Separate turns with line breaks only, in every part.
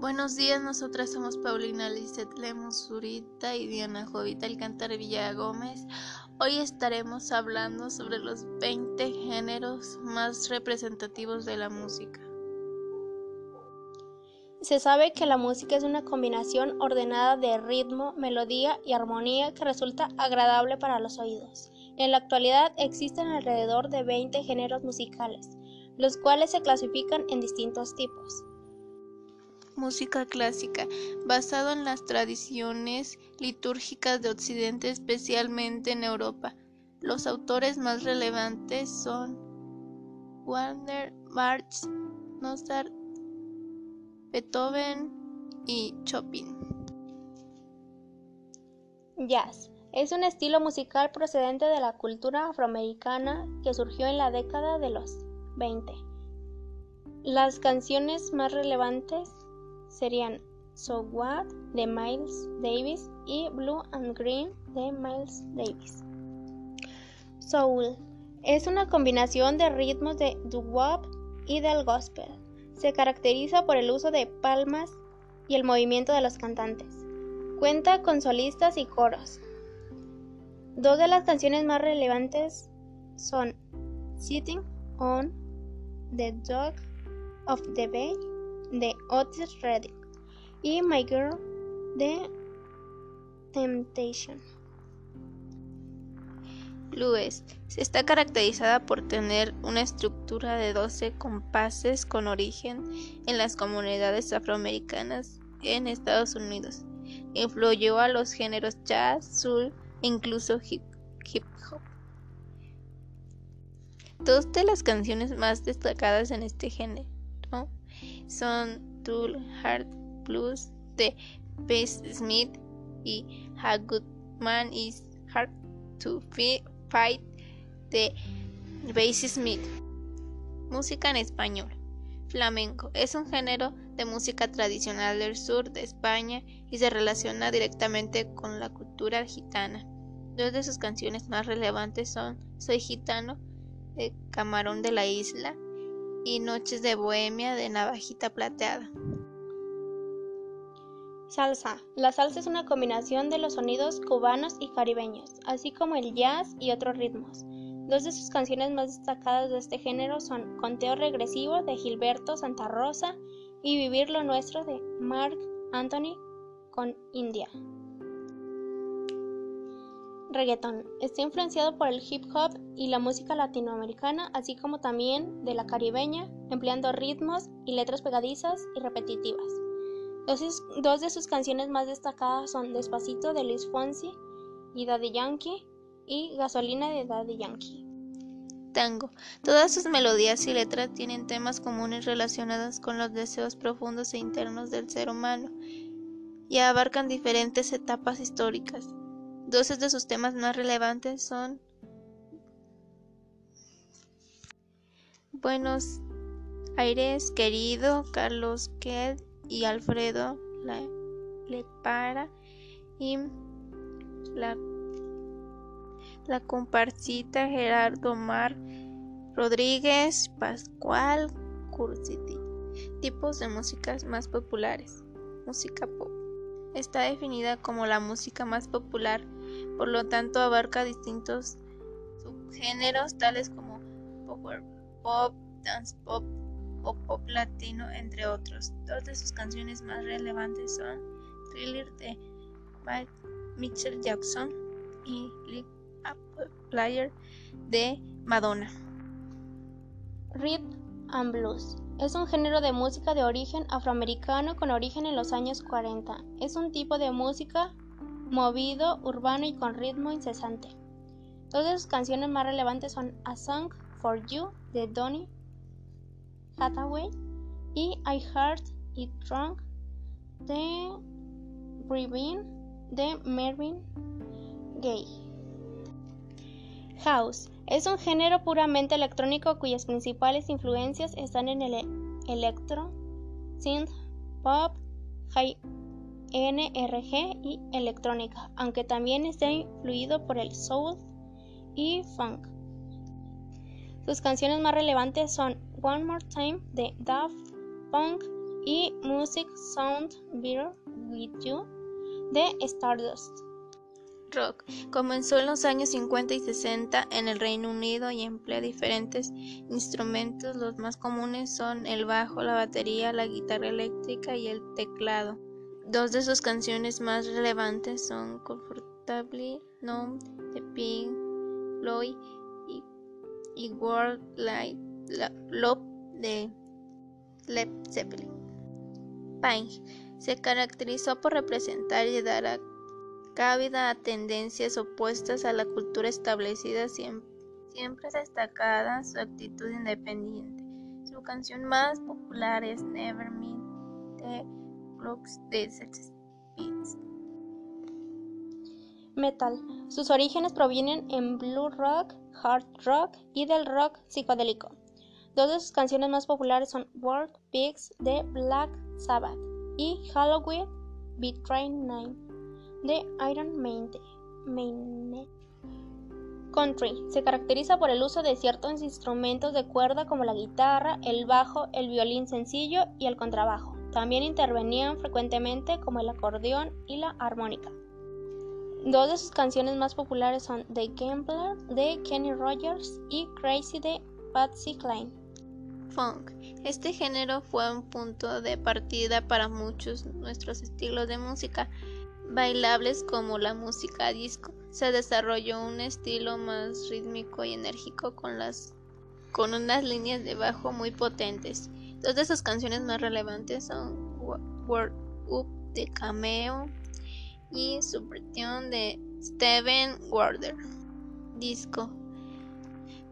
Buenos días, nosotras somos Paulina Lizeth Lemos Zurita y Diana Jovita Alcántara Villa Gómez. Hoy estaremos hablando sobre los 20 géneros más representativos de la música.
Se sabe que la música es una combinación ordenada de ritmo, melodía y armonía que resulta agradable para los oídos. En la actualidad existen alrededor de 20 géneros musicales, los cuales se clasifican en distintos tipos
música clásica, basado en las tradiciones litúrgicas de Occidente, especialmente en Europa. Los autores más relevantes son Wagner, Bach, Mozart, Beethoven y Chopin.
Jazz es un estilo musical procedente de la cultura afroamericana que surgió en la década de los 20. Las canciones más relevantes serían So What de Miles Davis y Blue and Green de Miles Davis. Soul es una combinación de ritmos de doo-wop y del gospel. Se caracteriza por el uso de palmas y el movimiento de los cantantes. Cuenta con solistas y coros. Dos de las canciones más relevantes son Sitting on the Dog of the Bay de Otis Redding y My Girl de Temptation.
Blues está caracterizada por tener una estructura de 12 compases con origen en las comunidades afroamericanas en Estados Unidos. Influyó a los géneros jazz, soul e incluso hip hop. Dos de las canciones más destacadas en este género son Tool Hard Blues de Bass Smith y A Good Man Is Hard to Fight de Bass Smith. Música en español. Flamenco es un género de música tradicional del sur de España y se relaciona directamente con la cultura gitana. Dos de sus canciones más relevantes son Soy gitano de Camarón de la Isla y Noches de Bohemia de Navajita Plateada.
Salsa. La salsa es una combinación de los sonidos cubanos y caribeños, así como el jazz y otros ritmos. Dos de sus canciones más destacadas de este género son Conteo Regresivo de Gilberto Santa Rosa y Vivir lo Nuestro de Mark Anthony con India. Reggaeton. Está influenciado por el hip hop y la música latinoamericana, así como también de la caribeña, empleando ritmos y letras pegadizas y repetitivas. Dos, de sus canciones más destacadas son Despacito de Luis Fonsi y Daddy Yankee y Gasolina de Daddy Yankee.
Tango. Todas sus melodías y letras tienen temas comunes relacionados con los deseos profundos e internos del ser humano y abarcan diferentes etapas históricas. Dos de sus temas más relevantes son Buenos Aires, querido Carlos Ked y Alfredo Lepara y la, la comparsita Gerardo Mar Rodríguez Pascual Cursiti. Tipos de músicas más populares. Música pop. Está definida como la música más popular por lo tanto abarca distintos subgéneros tales como power pop, dance pop o pop latino, entre otros. Dos de sus canciones más relevantes son Thriller de Mitchell Jackson y Lick Up Player de Madonna.
Rhythm and Blues es un género de música de origen afroamericano con origen en los años 40. Es un tipo de música movido, urbano y con ritmo incesante. Dos de sus canciones más relevantes son A Song for You de Donny Hathaway y I Heart It Drunk de Breathing de Marvin Gaye. House es un género puramente electrónico cuyas principales influencias están en el electro, synth, pop, high NRG y electrónica, aunque también está influido por el soul y funk. Sus canciones más relevantes son One More Time de Daft Punk y Music Sound Better With You de Stardust.
Rock comenzó en los años 50 y 60 en el Reino Unido y emplea diferentes instrumentos. Los más comunes son el bajo, la batería, la guitarra eléctrica y el teclado. Dos de sus canciones más relevantes son Comfortably Numb de Pink Floyd y, World Light Love de Led Zeppelin. Pine se caracterizó por representar y dar a cabida a tendencias opuestas a la cultura establecida, siempre, siempre destacada su actitud independiente. Su canción más popular es Never de de Sex
Metal. Sus orígenes provienen en blue rock, hard rock y del rock psicodélico. Dos de sus canciones más populares son World Pigs de Black Sabbath y Halloween Train 9 de Iron Maiden. Country se caracteriza por el uso de ciertos instrumentos de cuerda como la guitarra, el bajo, el violín sencillo y el contrabajo. También intervenían frecuentemente como el acordeón y la armónica. Dos de sus canciones más populares son The Gambler de Kenny Rogers y Crazy de Patsy Cline.
Funk. Este género fue un punto de partida para muchos nuestros estilos de música bailables como la música disco. Se desarrolló un estilo más rítmico y enérgico con las con unas líneas de bajo muy potentes. Dos de sus canciones más relevantes son World Up de Cameo y Subversion de Steven Warder. Disco.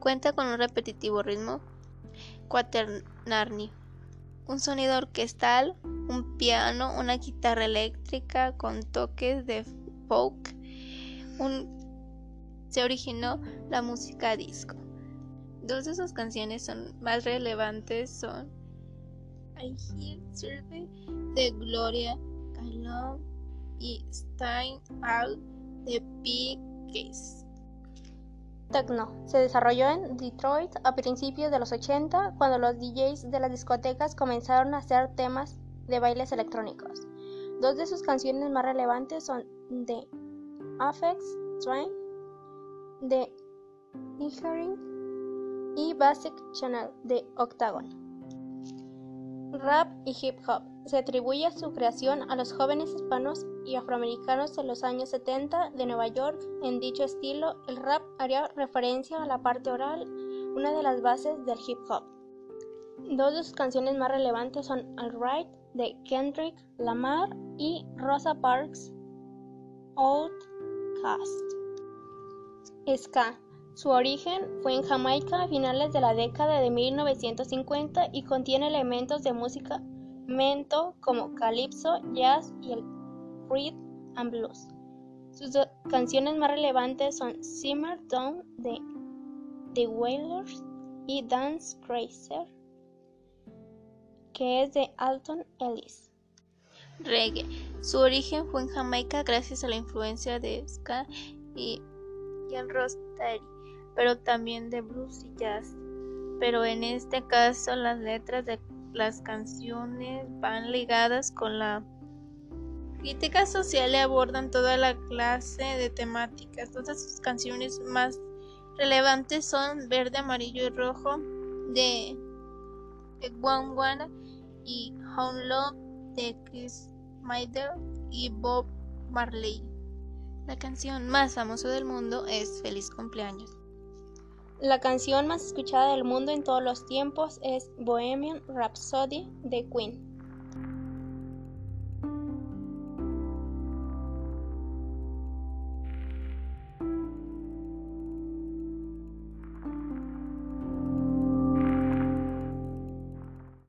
Cuenta con un repetitivo ritmo cuaternarni, un sonido orquestal, un piano, una guitarra eléctrica con toques de folk. se originó la música disco. Dos de sus canciones son más relevantes son I Hear Survey de Gloria Gaynor y Stein Out de Big Case.
Techno se desarrolló en Detroit a principios de los 80 cuando los DJs de las discotecas comenzaron a hacer temas de bailes electrónicos. Dos de sus canciones más relevantes son The Affects Train, The Hearing y Basic Channel de Octagon. Rap y hip hop. Se atribuye su creación a los jóvenes hispanos y afroamericanos de los años 70 de Nueva York. En dicho estilo, el rap haría referencia a la parte oral, una de las bases del hip hop. Dos de sus canciones más relevantes son Alright de Kendrick Lamar y Rosa Parks Outcast. Ska su origen fue en Jamaica a finales de la década de 1950 y contiene elementos de música mento como calypso, jazz y el rhythm and blues. Sus canciones más relevantes son Simmer Down de The Wailers y Dance Crazer, que es de Alton Ellis.
Reggae. Su origen fue en Jamaica gracias a la influencia de ska y, el rocksteady pero también de blues y jazz. Pero en este caso las letras de las canciones van ligadas con la crítica social y abordan toda la clase de temáticas. Todas sus canciones más relevantes son Verde, Amarillo y Rojo de One y Home Love de Chris Mader y Bob Marley. La canción más famosa del mundo es Feliz cumpleaños.
La canción más escuchada del mundo en todos los tiempos es Bohemian Rhapsody de Queen.